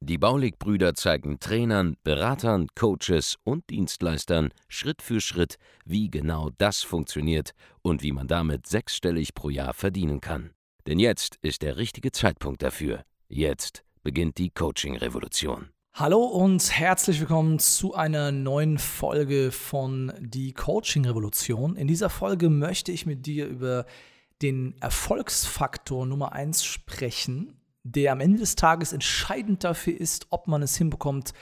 Die Baulig-Brüder zeigen Trainern, Beratern, Coaches und Dienstleistern Schritt für Schritt, wie genau das funktioniert und wie man damit sechsstellig pro Jahr verdienen kann. Denn jetzt ist der richtige Zeitpunkt dafür. Jetzt beginnt die Coaching-Revolution. Hallo und herzlich willkommen zu einer neuen Folge von Die Coaching Revolution. In dieser Folge möchte ich mit dir über den Erfolgsfaktor Nummer 1 sprechen, der am Ende des Tages entscheidend dafür ist, ob man es hinbekommt,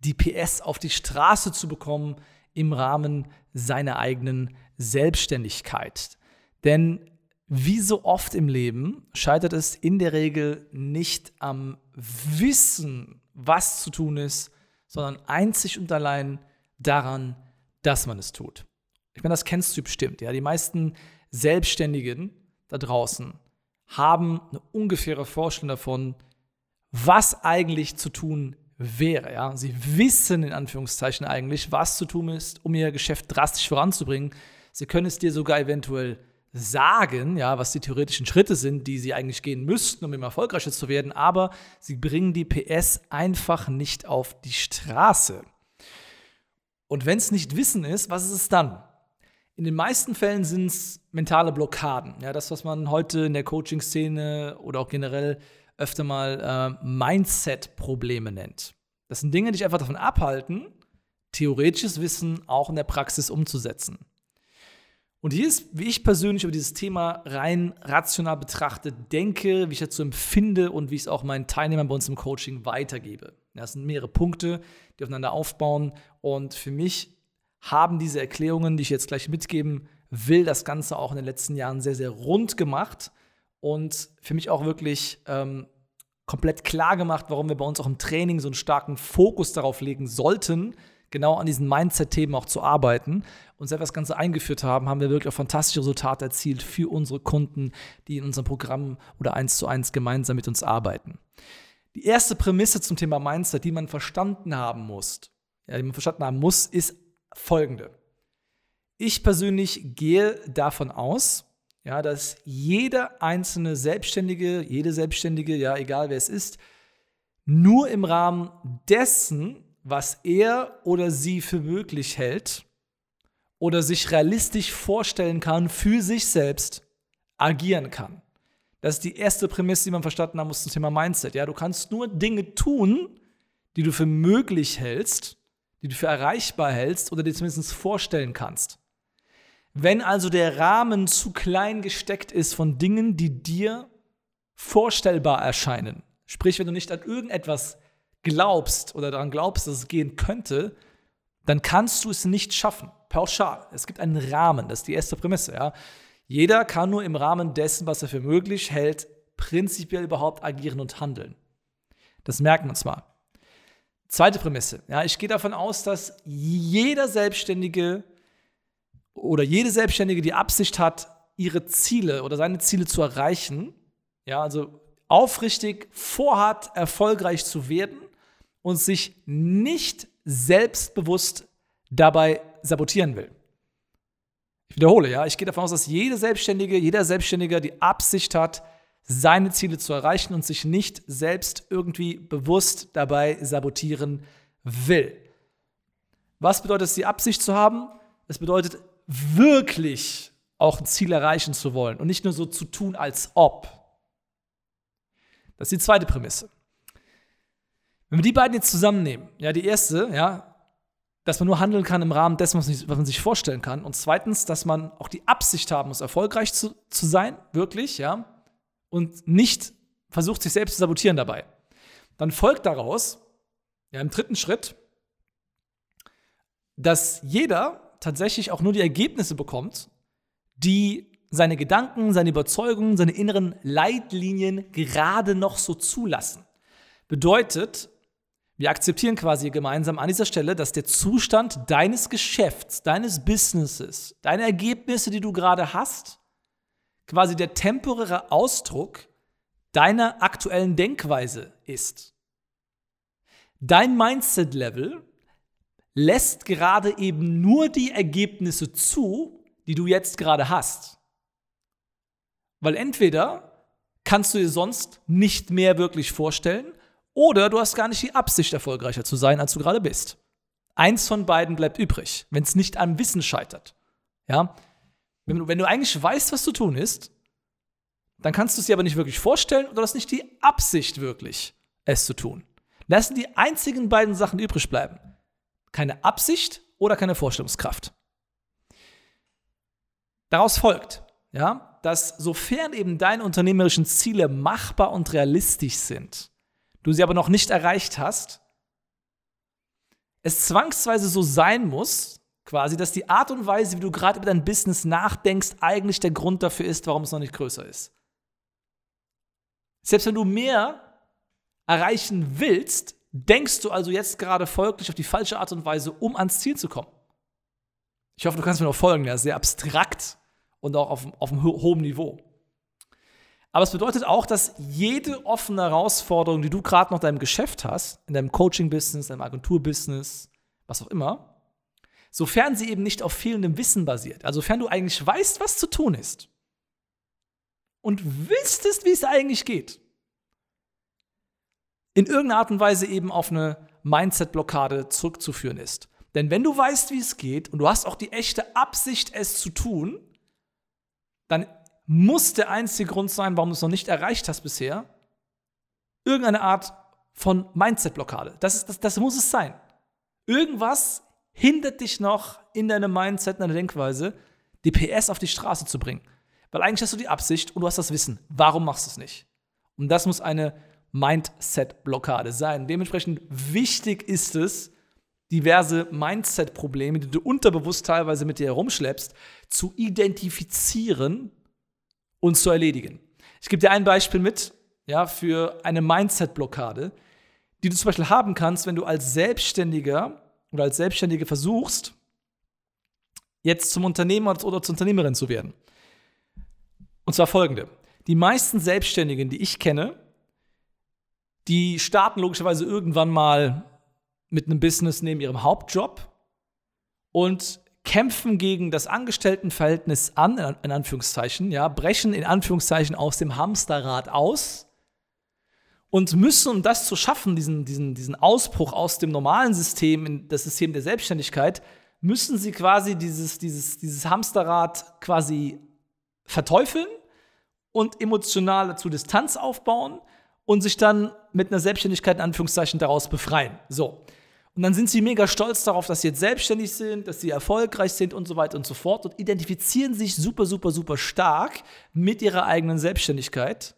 die PS auf die Straße zu bekommen im Rahmen seiner eigenen Selbstständigkeit. Denn wie so oft im Leben scheitert es in der Regel nicht am Wissen, was zu tun ist, sondern einzig und allein daran, dass man es tut. Ich meine, das kennst du bestimmt. Ja? Die meisten Selbstständigen da draußen haben eine ungefähre Vorstellung davon, was eigentlich zu tun wäre. Ja? Sie wissen in Anführungszeichen eigentlich, was zu tun ist, um ihr Geschäft drastisch voranzubringen. Sie können es dir sogar eventuell sagen, ja, was die theoretischen Schritte sind, die sie eigentlich gehen müssten, um immer erfolgreicher zu werden, aber sie bringen die PS einfach nicht auf die Straße. Und wenn es nicht Wissen ist, was ist es dann? In den meisten Fällen sind es mentale Blockaden. Ja, das, was man heute in der Coaching-Szene oder auch generell öfter mal äh, Mindset-Probleme nennt. Das sind Dinge, die dich einfach davon abhalten, theoretisches Wissen auch in der Praxis umzusetzen. Und hier ist, wie ich persönlich über dieses Thema rein rational betrachtet denke, wie ich dazu empfinde und wie ich es auch meinen Teilnehmern bei uns im Coaching weitergebe. Das sind mehrere Punkte, die aufeinander aufbauen. Und für mich haben diese Erklärungen, die ich jetzt gleich mitgeben will, das Ganze auch in den letzten Jahren sehr, sehr rund gemacht und für mich auch wirklich ähm, komplett klar gemacht, warum wir bei uns auch im Training so einen starken Fokus darauf legen sollten, genau an diesen Mindset-Themen auch zu arbeiten. Und seit wir das Ganze eingeführt haben, haben wir wirklich auch fantastische Resultate erzielt für unsere Kunden, die in unserem Programm oder eins zu eins gemeinsam mit uns arbeiten. Die erste Prämisse zum Thema Mindset, die man verstanden haben muss, ja, die man verstanden haben muss, ist folgende. Ich persönlich gehe davon aus, ja, dass jeder einzelne Selbstständige, jede Selbstständige, ja, egal wer es ist, nur im Rahmen dessen, was er oder sie für möglich hält oder sich realistisch vorstellen kann, für sich selbst agieren kann. Das ist die erste Prämisse, die man verstanden haben muss zum Thema Mindset. Ja, du kannst nur Dinge tun, die du für möglich hältst die du für erreichbar hältst oder dir zumindest vorstellen kannst. Wenn also der Rahmen zu klein gesteckt ist von Dingen, die dir vorstellbar erscheinen, sprich, wenn du nicht an irgendetwas glaubst oder daran glaubst, dass es gehen könnte, dann kannst du es nicht schaffen. Pauschal. Es gibt einen Rahmen, das ist die erste Prämisse. Ja? Jeder kann nur im Rahmen dessen, was er für möglich hält, prinzipiell überhaupt agieren und handeln. Das merken wir uns mal. Zweite Prämisse. Ja, ich gehe davon aus, dass jeder Selbstständige oder jede Selbstständige die Absicht hat, ihre Ziele oder seine Ziele zu erreichen. Ja, also aufrichtig vorhat, erfolgreich zu werden und sich nicht selbstbewusst dabei sabotieren will. Ich wiederhole, ja, ich gehe davon aus, dass jede Selbstständige, jeder Selbstständige die Absicht hat, seine Ziele zu erreichen und sich nicht selbst irgendwie bewusst dabei sabotieren will. Was bedeutet es, die Absicht zu haben? Es bedeutet wirklich auch ein Ziel erreichen zu wollen und nicht nur so zu tun, als ob. Das ist die zweite Prämisse. Wenn wir die beiden jetzt zusammennehmen, ja, die erste, ja, dass man nur handeln kann im Rahmen dessen, was man sich vorstellen kann. Und zweitens, dass man auch die Absicht haben muss, erfolgreich zu, zu sein, wirklich, ja und nicht versucht, sich selbst zu sabotieren dabei. Dann folgt daraus, ja, im dritten Schritt, dass jeder tatsächlich auch nur die Ergebnisse bekommt, die seine Gedanken, seine Überzeugungen, seine inneren Leitlinien gerade noch so zulassen. Bedeutet, Wir akzeptieren quasi gemeinsam an dieser Stelle, dass der Zustand deines Geschäfts, deines Businesses, deine Ergebnisse, die du gerade hast, quasi der temporäre Ausdruck deiner aktuellen Denkweise ist. Dein Mindset-Level lässt gerade eben nur die Ergebnisse zu, die du jetzt gerade hast. Weil entweder kannst du dir sonst nicht mehr wirklich vorstellen oder du hast gar nicht die Absicht, erfolgreicher zu sein, als du gerade bist. Eins von beiden bleibt übrig, wenn es nicht am Wissen scheitert. Ja? Wenn du, wenn du eigentlich weißt, was zu tun ist, dann kannst du es dir aber nicht wirklich vorstellen oder hast nicht die Absicht wirklich, es zu tun. Das sind die einzigen beiden Sachen, übrig bleiben. Keine Absicht oder keine Vorstellungskraft. Daraus folgt, ja, dass sofern eben deine unternehmerischen Ziele machbar und realistisch sind, du sie aber noch nicht erreicht hast, es zwangsweise so sein muss, quasi, dass die Art und Weise, wie du gerade über dein Business nachdenkst, eigentlich der Grund dafür ist, warum es noch nicht größer ist. Selbst wenn du mehr erreichen willst, denkst du also jetzt gerade folglich auf die falsche Art und Weise, um ans Ziel zu kommen. Ich hoffe, du kannst mir noch folgen, ja, sehr abstrakt und auch auf, auf einem ho hohen Niveau. Aber es bedeutet auch, dass jede offene Herausforderung, die du gerade noch in deinem Geschäft hast, in deinem Coaching-Business, deinem Agentur-Business, was auch immer, sofern sie eben nicht auf fehlendem Wissen basiert, also sofern du eigentlich weißt, was zu tun ist und wüsstest, wie es eigentlich geht, in irgendeiner Art und Weise eben auf eine Mindset-Blockade zurückzuführen ist. Denn wenn du weißt, wie es geht und du hast auch die echte Absicht, es zu tun, dann muss der einzige Grund sein, warum du es noch nicht erreicht hast bisher, irgendeine Art von Mindset-Blockade. Das, das, das muss es sein. Irgendwas hindert dich noch in deinem Mindset, in deiner Denkweise, die PS auf die Straße zu bringen. Weil eigentlich hast du die Absicht und du hast das Wissen. Warum machst du es nicht? Und das muss eine Mindset-Blockade sein. Dementsprechend wichtig ist es, diverse Mindset-Probleme, die du unterbewusst teilweise mit dir herumschleppst, zu identifizieren und zu erledigen. Ich gebe dir ein Beispiel mit, ja, für eine Mindset-Blockade, die du zum Beispiel haben kannst, wenn du als Selbstständiger oder als Selbstständige versuchst, jetzt zum Unternehmer oder zur Unternehmerin zu werden. Und zwar folgende. Die meisten Selbstständigen, die ich kenne, die starten logischerweise irgendwann mal mit einem Business neben ihrem Hauptjob und kämpfen gegen das Angestelltenverhältnis an, in Anführungszeichen, ja, brechen in Anführungszeichen aus dem Hamsterrad aus und müssen, um das zu schaffen, diesen, diesen, diesen Ausbruch aus dem normalen System in das System der Selbstständigkeit, müssen sie quasi dieses, dieses, dieses Hamsterrad quasi verteufeln und emotional dazu Distanz aufbauen und sich dann mit einer Selbstständigkeit in Anführungszeichen daraus befreien. So. Und dann sind sie mega stolz darauf, dass sie jetzt selbstständig sind, dass sie erfolgreich sind und so weiter und so fort und identifizieren sich super, super, super stark mit ihrer eigenen Selbstständigkeit.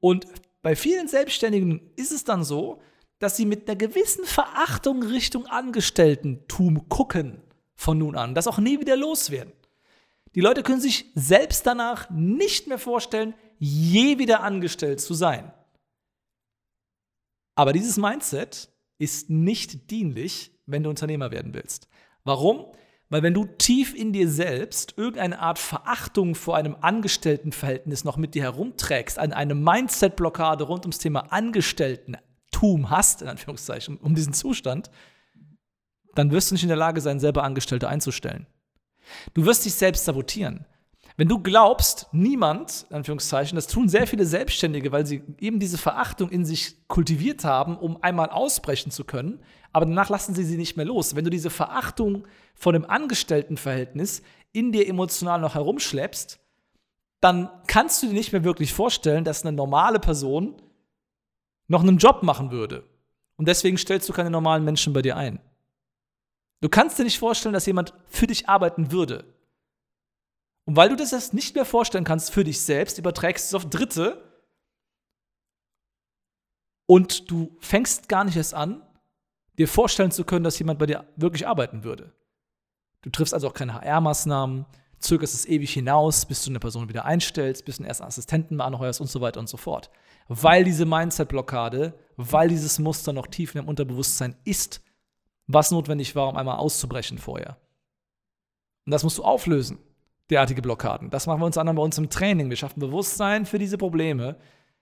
Und bei vielen Selbstständigen ist es dann so, dass sie mit einer gewissen Verachtung Richtung Angestelltentum gucken von nun an, das auch nie wieder loswerden. Die Leute können sich selbst danach nicht mehr vorstellen, je wieder angestellt zu sein. Aber dieses Mindset ist nicht dienlich, wenn du Unternehmer werden willst. Warum? Weil wenn du tief in dir selbst irgendeine Art Verachtung vor einem Angestelltenverhältnis noch mit dir herumträgst, an eine Mindset-Blockade rund ums Thema Angestelltentum hast, in Anführungszeichen, um diesen Zustand, dann wirst du nicht in der Lage sein, selber Angestellte einzustellen. Du wirst dich selbst sabotieren. Wenn du glaubst, niemand, in Anführungszeichen, das tun sehr viele Selbstständige, weil sie eben diese Verachtung in sich kultiviert haben, um einmal ausbrechen zu können, aber danach lassen sie sie nicht mehr los. Wenn du diese Verachtung vor dem Angestelltenverhältnis in dir emotional noch herumschleppst, dann kannst du dir nicht mehr wirklich vorstellen, dass eine normale Person noch einen Job machen würde. Und deswegen stellst du keine normalen Menschen bei dir ein. Du kannst dir nicht vorstellen, dass jemand für dich arbeiten würde. Und weil du das jetzt nicht mehr vorstellen kannst für dich selbst, überträgst du es auf Dritte und du fängst gar nicht erst an, dir vorstellen zu können, dass jemand bei dir wirklich arbeiten würde. Du triffst also auch keine HR-Maßnahmen, zögerst es ewig hinaus, bis du eine Person wieder einstellst, bis du einen ersten Assistenten anheuerst und so weiter und so fort. Weil diese Mindset-Blockade, weil dieses Muster noch tief in deinem Unterbewusstsein ist, was notwendig war, um einmal auszubrechen vorher. Und das musst du auflösen, derartige Blockaden. Das machen wir uns anderen bei uns im Training. Wir schaffen Bewusstsein für diese Probleme,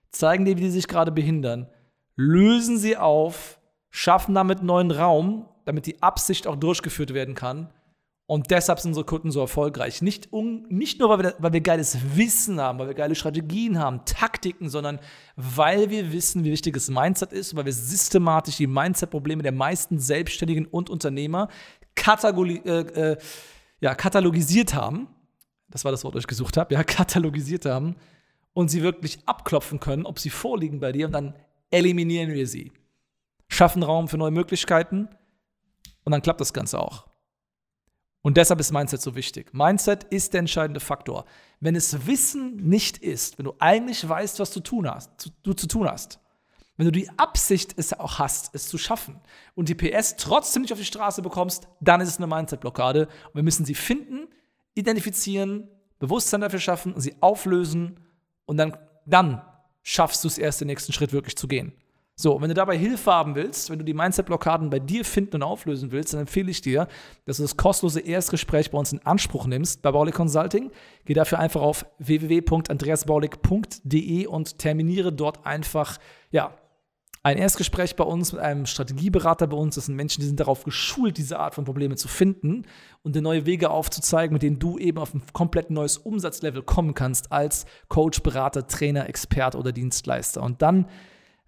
zeigen dir, wie die sich gerade behindern, lösen sie auf, schaffen damit neuen Raum, damit die Absicht auch durchgeführt werden kann und deshalb sind unsere Kunden so erfolgreich. Nicht, um, nicht nur, weil wir, weil wir geiles Wissen haben, weil wir geile Strategien haben, Taktiken, sondern weil wir wissen, wie wichtig das Mindset ist, weil wir systematisch die Mindset-Probleme der meisten Selbstständigen und Unternehmer äh, äh, ja, katalogisiert haben. Das war das Wort, das ich gesucht habe. Ja, katalogisiert haben und sie wirklich abklopfen können, ob sie vorliegen bei dir und dann eliminieren wir sie. Schaffen Raum für neue Möglichkeiten und dann klappt das Ganze auch. Und deshalb ist Mindset so wichtig. Mindset ist der entscheidende Faktor. Wenn es Wissen nicht ist, wenn du eigentlich weißt, was du, tun hast, zu, du zu tun hast, wenn du die Absicht es auch hast, es zu schaffen und die PS trotzdem nicht auf die Straße bekommst, dann ist es eine Mindset-Blockade. Und wir müssen sie finden, identifizieren, Bewusstsein dafür schaffen, sie auflösen und dann, dann schaffst du es erst, den nächsten Schritt wirklich zu gehen. So, wenn du dabei Hilfe haben willst, wenn du die Mindset-Blockaden bei dir finden und auflösen willst, dann empfehle ich dir, dass du das kostenlose Erstgespräch bei uns in Anspruch nimmst bei Baulig Consulting. Geh dafür einfach auf www.andreasbaulig.de und terminiere dort einfach, ja, ein Erstgespräch bei uns mit einem Strategieberater bei uns. Das sind Menschen, die sind darauf geschult, diese Art von Probleme zu finden und dir neue Wege aufzuzeigen, mit denen du eben auf ein komplett neues Umsatzlevel kommen kannst als Coach, Berater, Trainer, Experte oder Dienstleister. Und dann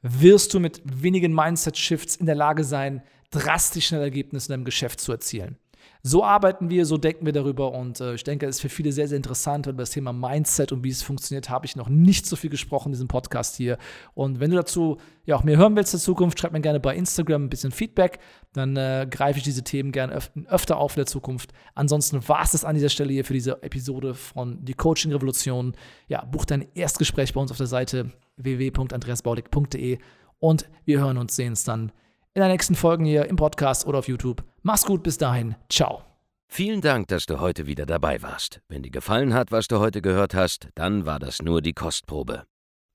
wirst du mit wenigen Mindset-Shifts in der Lage sein, drastisch schnelle Ergebnisse in deinem Geschäft zu erzielen. So arbeiten wir, so denken wir darüber und äh, ich denke, es ist für viele sehr, sehr interessant. Und über das Thema Mindset und wie es funktioniert, habe ich noch nicht so viel gesprochen in diesem Podcast hier. Und wenn du dazu ja auch mehr hören willst in Zukunft, schreib mir gerne bei Instagram ein bisschen Feedback. Dann äh, greife ich diese Themen gerne öf öfter auf in der Zukunft. Ansonsten war es das an dieser Stelle hier für diese Episode von Die Coaching Revolution. Ja, buch dein Erstgespräch bei uns auf der Seite www.andreasbaulig.de und wir hören uns, sehen uns dann in den nächsten Folgen hier im Podcast oder auf YouTube. Mach's gut, bis dahin. Ciao. Vielen Dank, dass du heute wieder dabei warst. Wenn dir gefallen hat, was du heute gehört hast, dann war das nur die Kostprobe.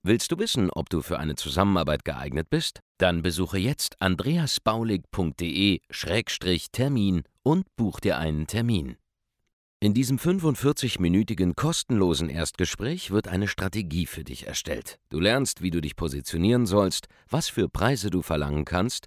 Willst du wissen, ob du für eine Zusammenarbeit geeignet bist? Dann besuche jetzt andreasbaulig.de-termin und buch dir einen Termin. In diesem 45-minütigen kostenlosen Erstgespräch wird eine Strategie für dich erstellt. Du lernst, wie du dich positionieren sollst, was für Preise du verlangen kannst